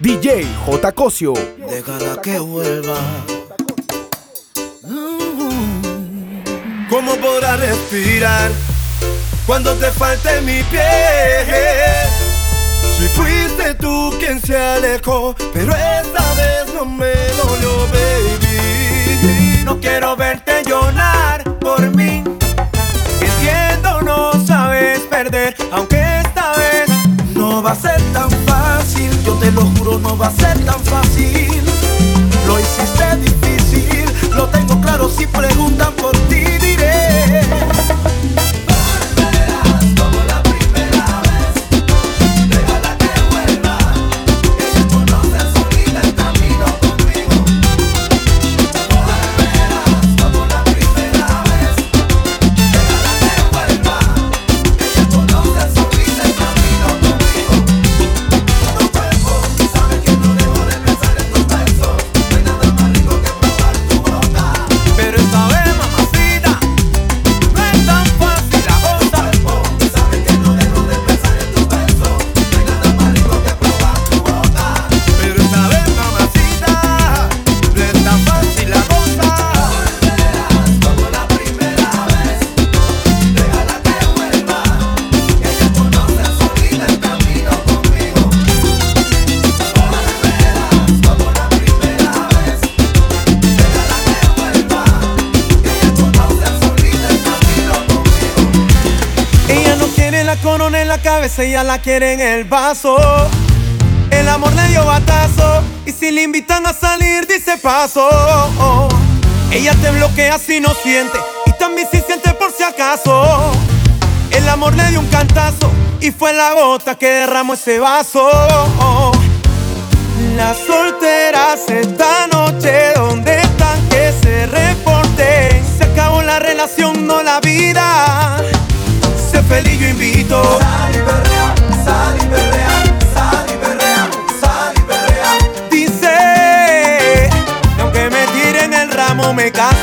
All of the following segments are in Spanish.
DJ J. Cosio. Déjala que vuelva. ¿Cómo podrá respirar cuando te falte mi pie. Si fuiste tú quien se alejó, pero esta vez no me dolió, baby. No quiero verte llorar por mí. Entiendo, no sabes perder, aunque te lo juro no va a ser tan fácil. Lo hiciste difícil, lo tengo claro si preguntan ella la quiere en el vaso. El amor le dio batazo y si le invitan a salir dice paso. Ella te bloquea si no siente y también si siente por si acaso. El amor le dio un cantazo y fue la gota que derramó ese vaso. Las solteras esta noche, ¿dónde están que se reporte? Se acabó la relación, no la vida feliz yo invito. Sal y perrea, sal y perrea, sal y perrea, sal y perrea. Dice que aunque me tiren el ramo me caso.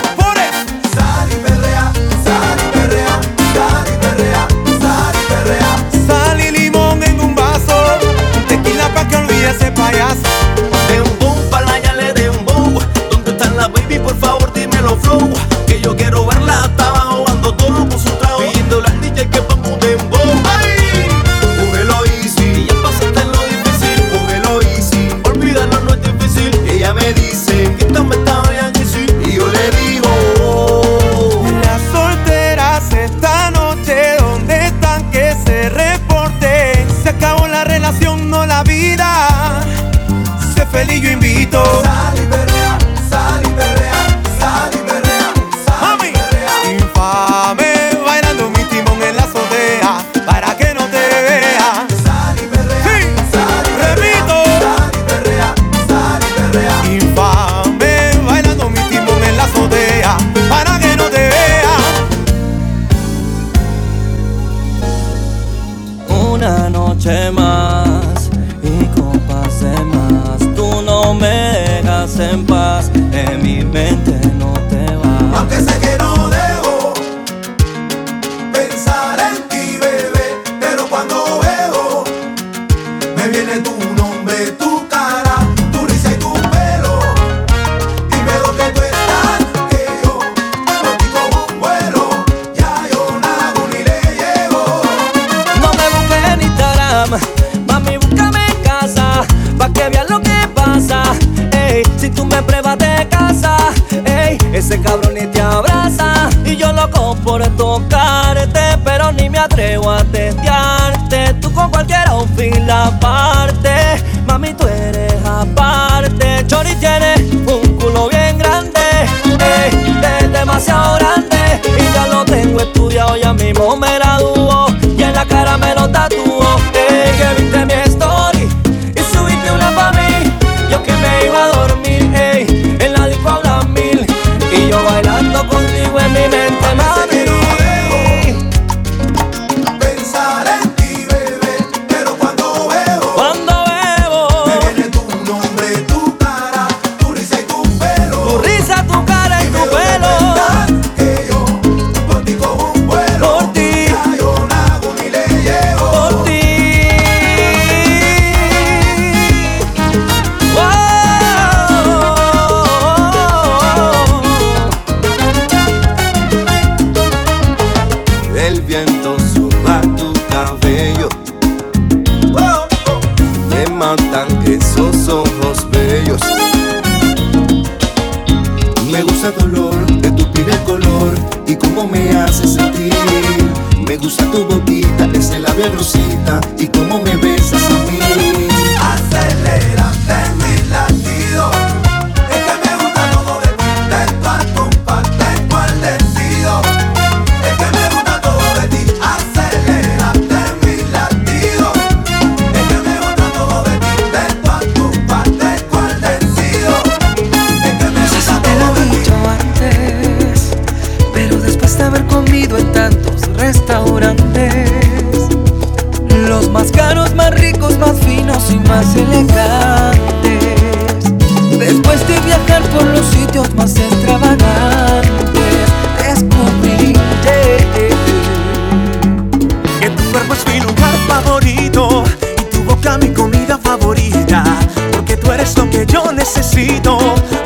tu cara, tu risa y tu pelo, dime donde tú estás, que yo, me cortico un vuelo, ya yo nado ni le llevo. No me busques en Instagram, mami búscame en casa, pa' que veas lo que pasa, ey, si tú me pruebas de casa, ey, ese cabrón ni te abraza y yo loco por tocarte, pero ni me atrevo a testarte, tú con cualquiera oficina. mi momento.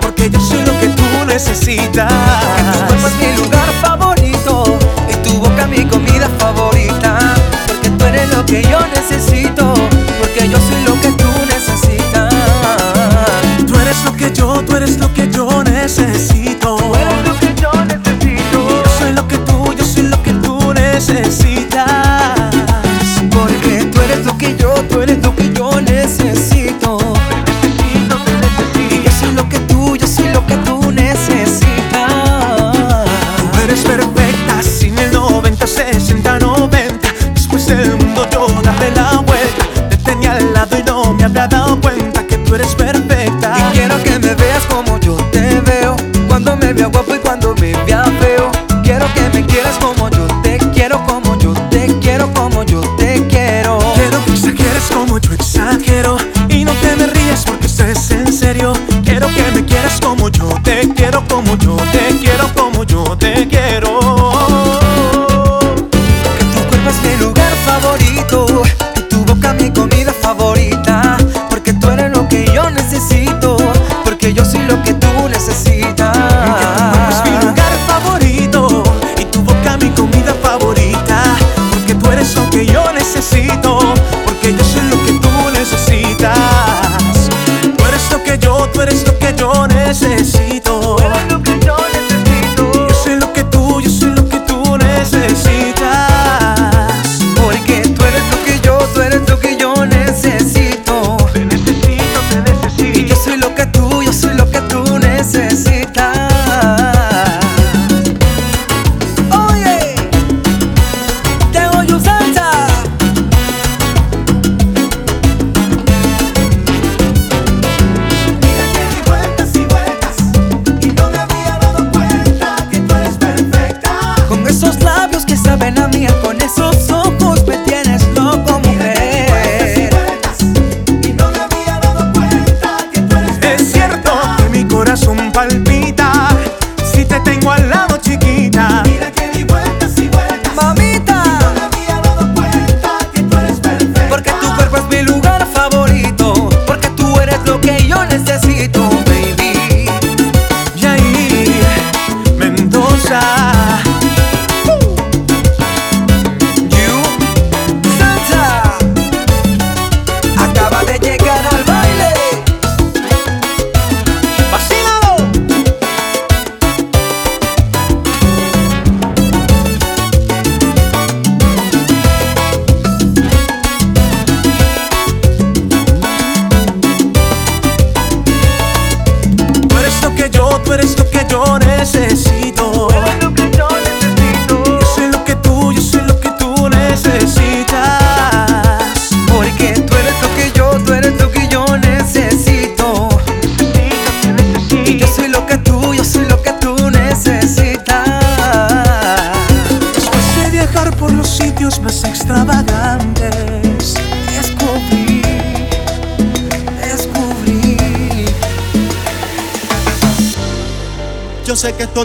porque yo soy lo que tú necesitas. En tu cuerpo es mi lugar favorito, en tu boca mi comida favorita, porque tú eres lo que yo necesito, porque yo soy lo que tú necesitas. Tú eres lo que yo, tú eres lo que yo necesito. Tú eres lo que yo necesito. Yo soy lo que tú, yo soy lo que tú necesitas.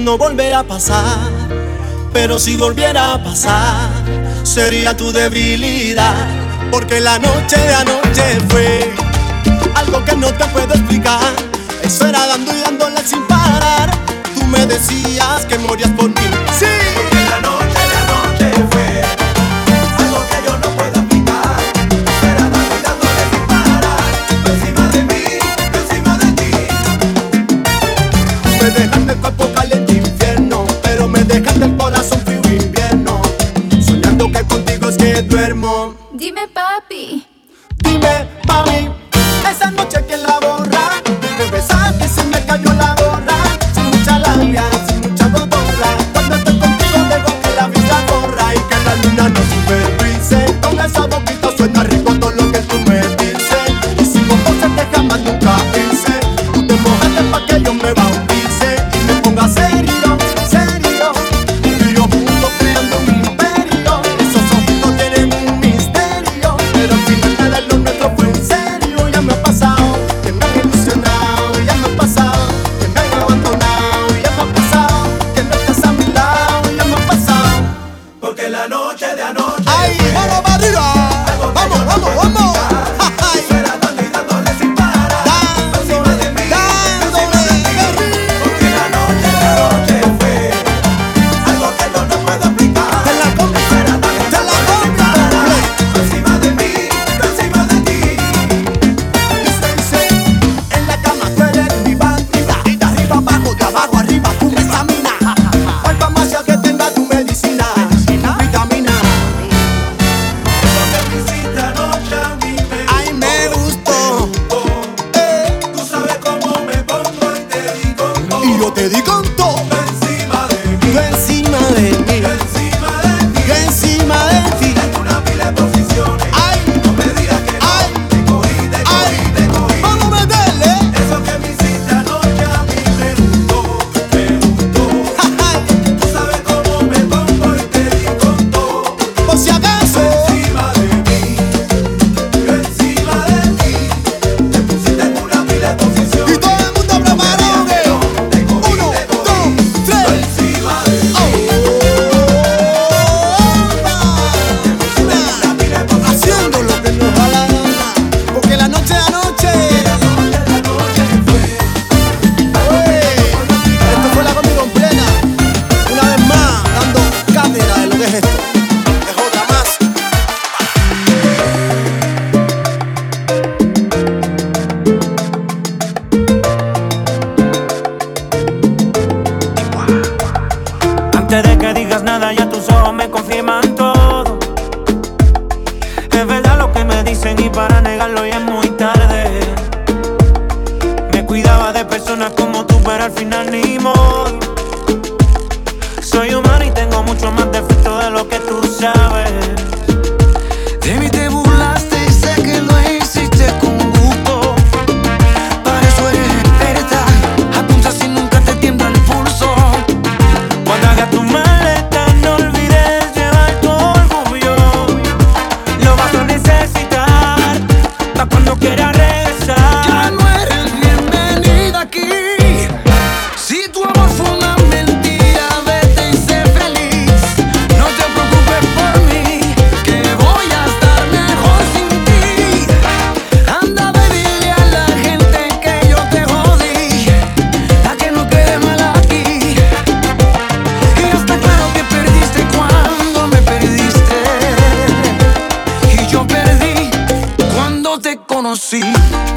no volverá a pasar, pero si volviera a pasar, sería tu debilidad, porque la noche de anoche fue algo que no te puedo explicar. Eso era dando y dándole sin parar, tú me decías que morías por mí. Conocí.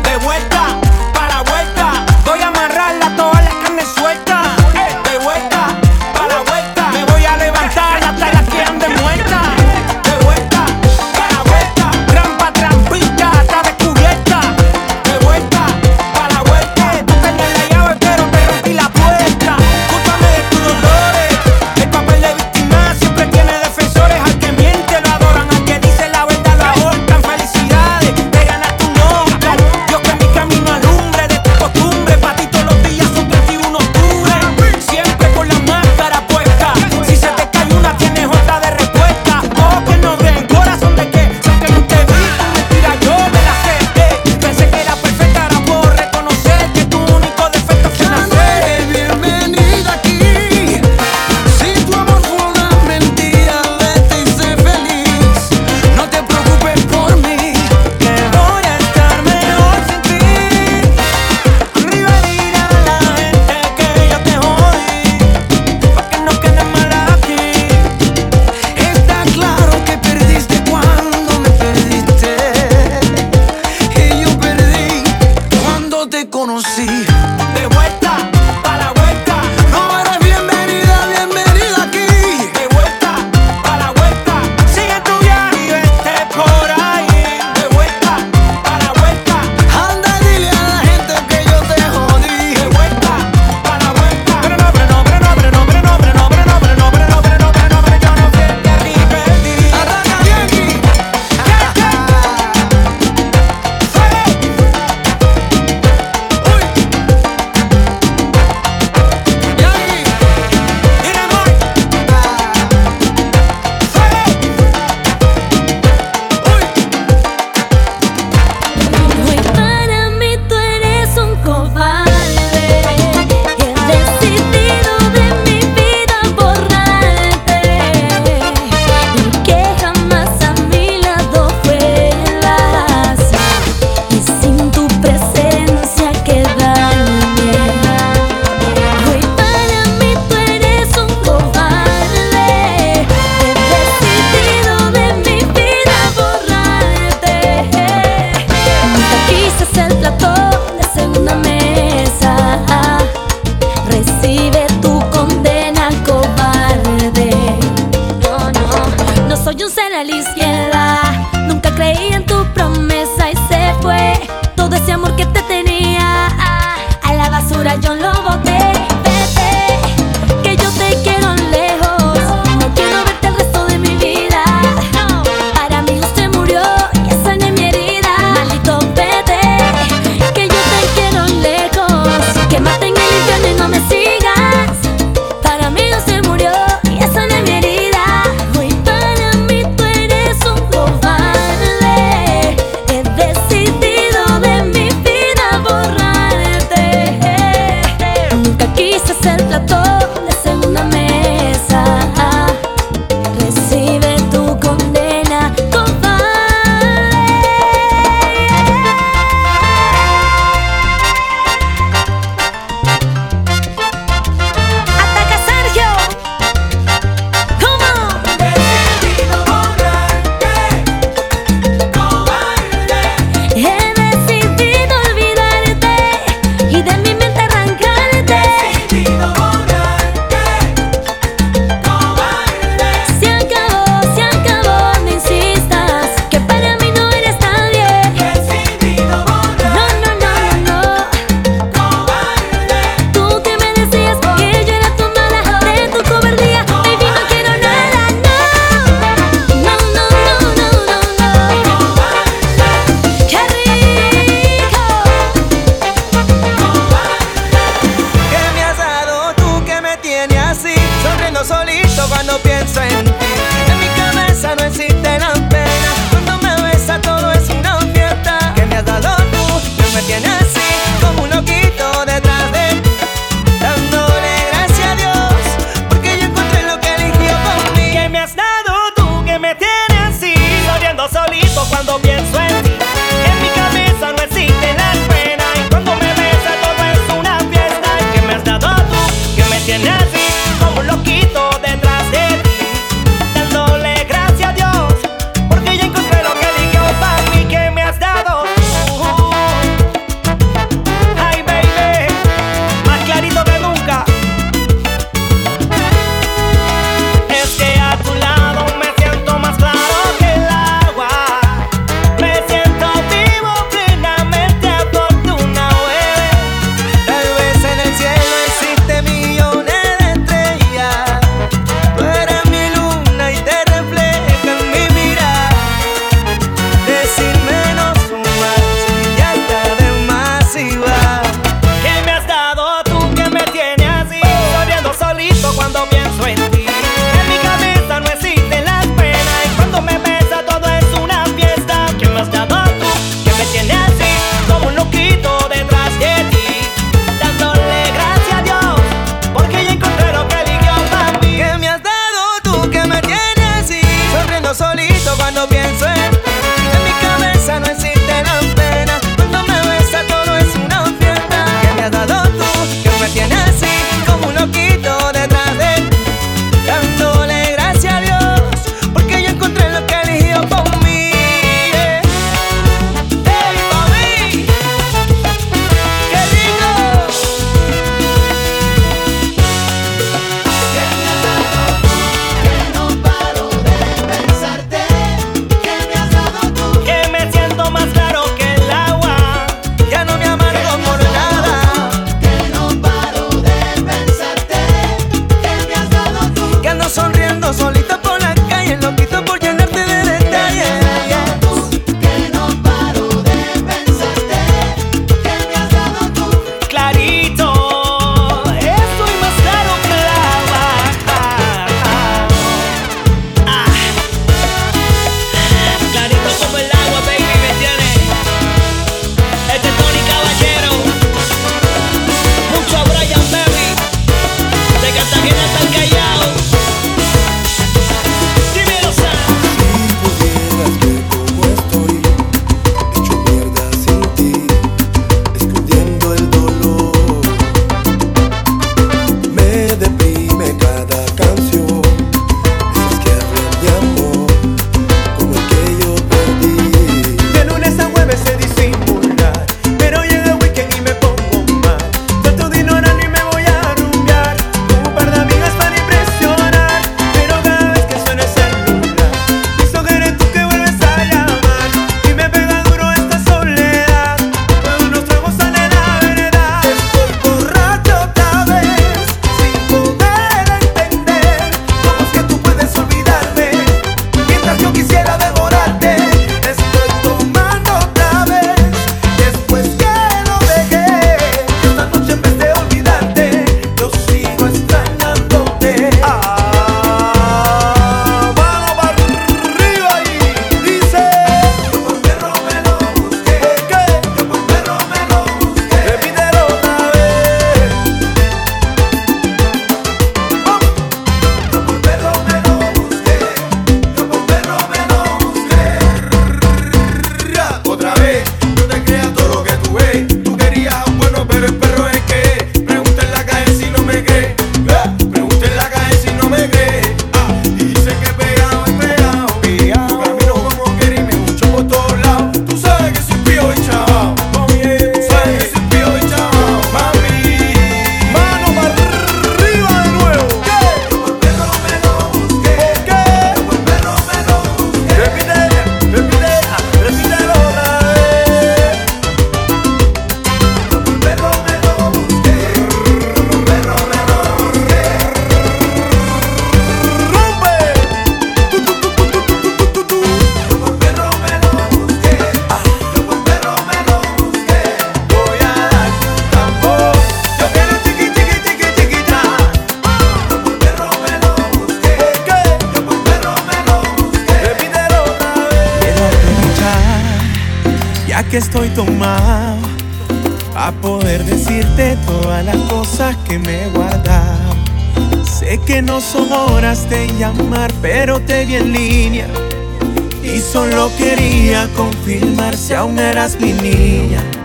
Jasmine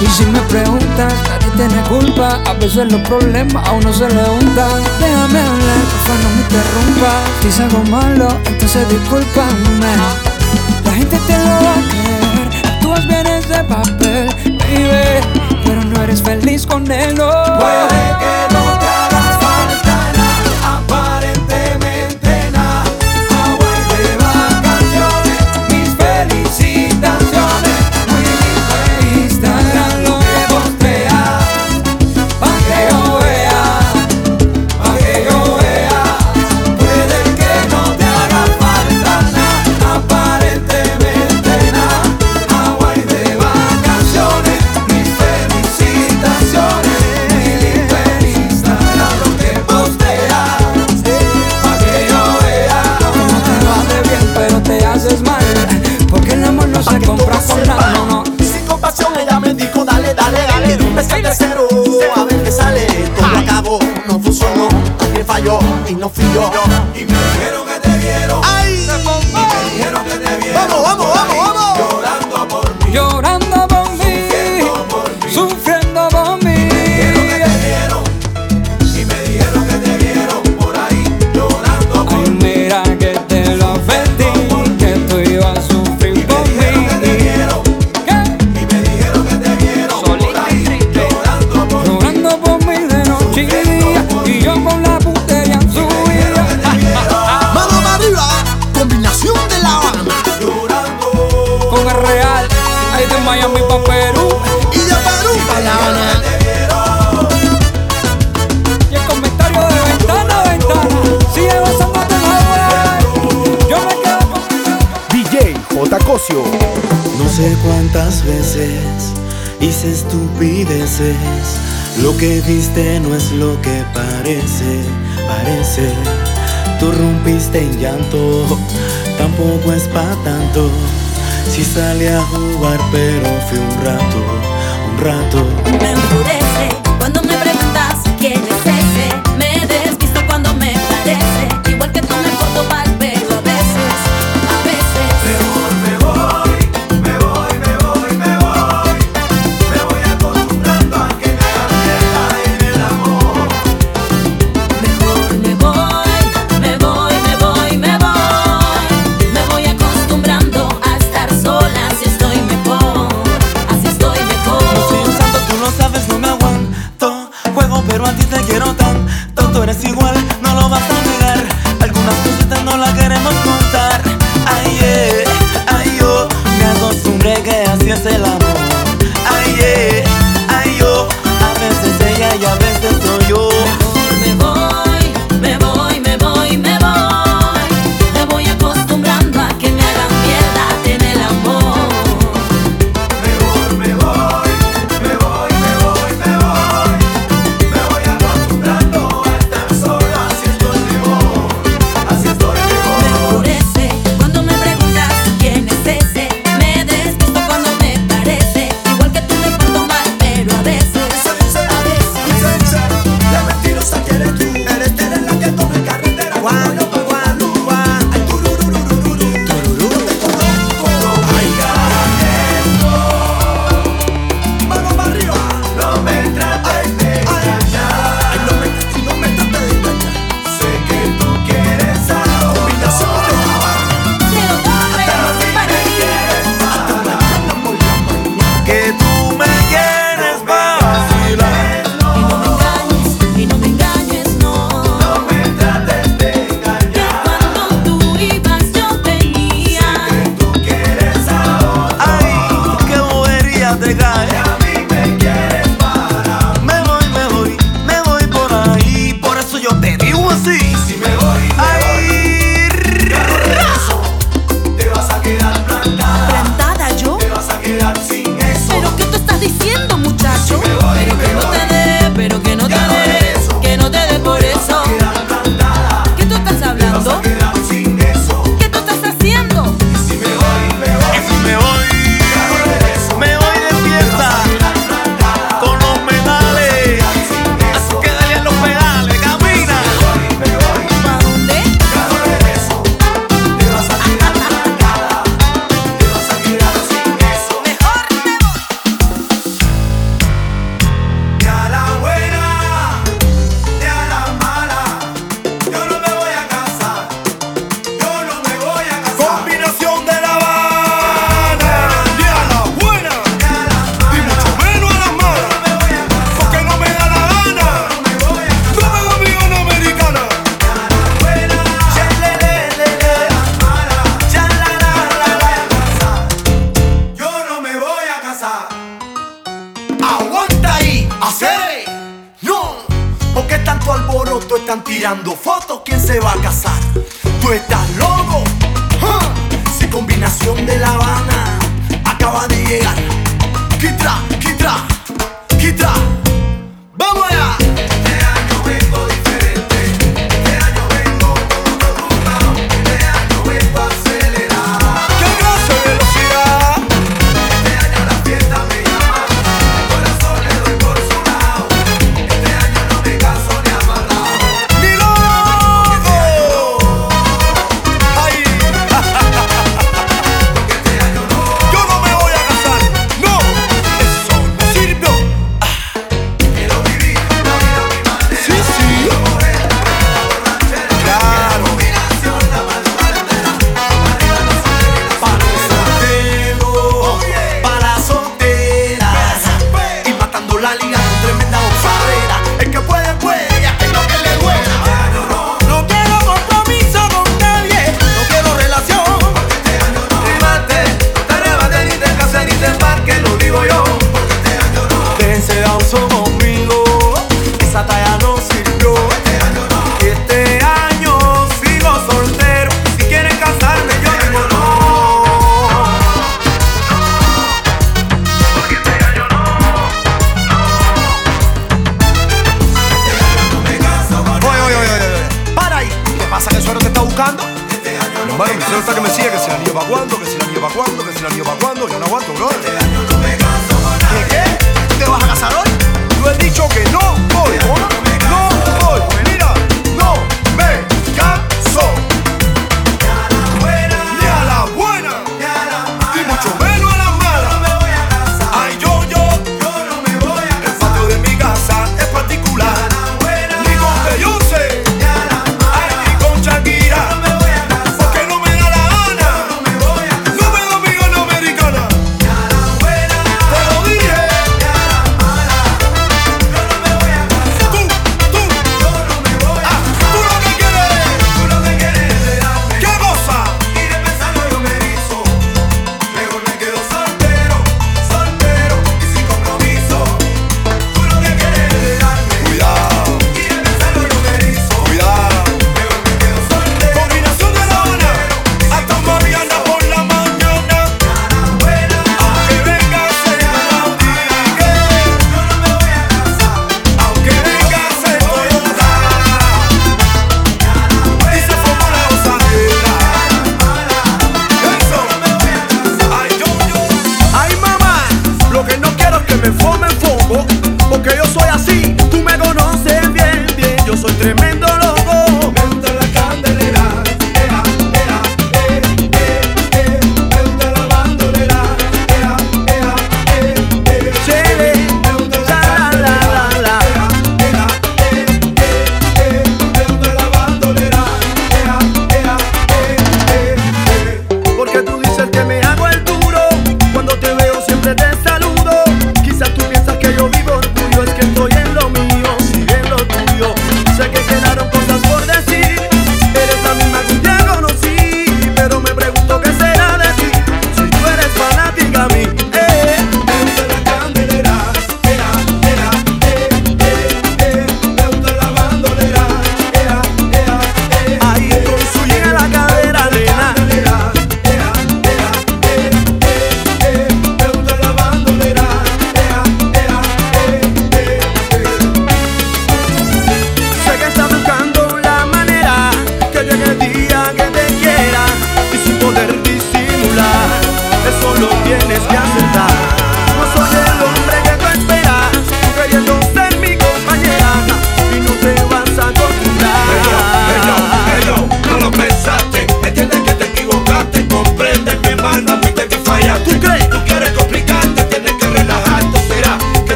Y si me preguntas, nadie tiene culpa. A veces los problemas a uno se le juntan. Déjame hablar, porfa, no me interrumpas. Si es algo malo, entonces discúlpame. La gente te lo va a creer. Actúas bien ese papel, baby. Pero no eres feliz con él, no. Puede que no desafío lo que viste no es lo que parece, parece. Tú rompiste en llanto, tampoco es pa' tanto. Si sí salí a jugar, pero fui un rato, un rato. Me enfurece cuando me preguntas quién es ese. Me desvisto cuando me parece, igual que tú me foto para.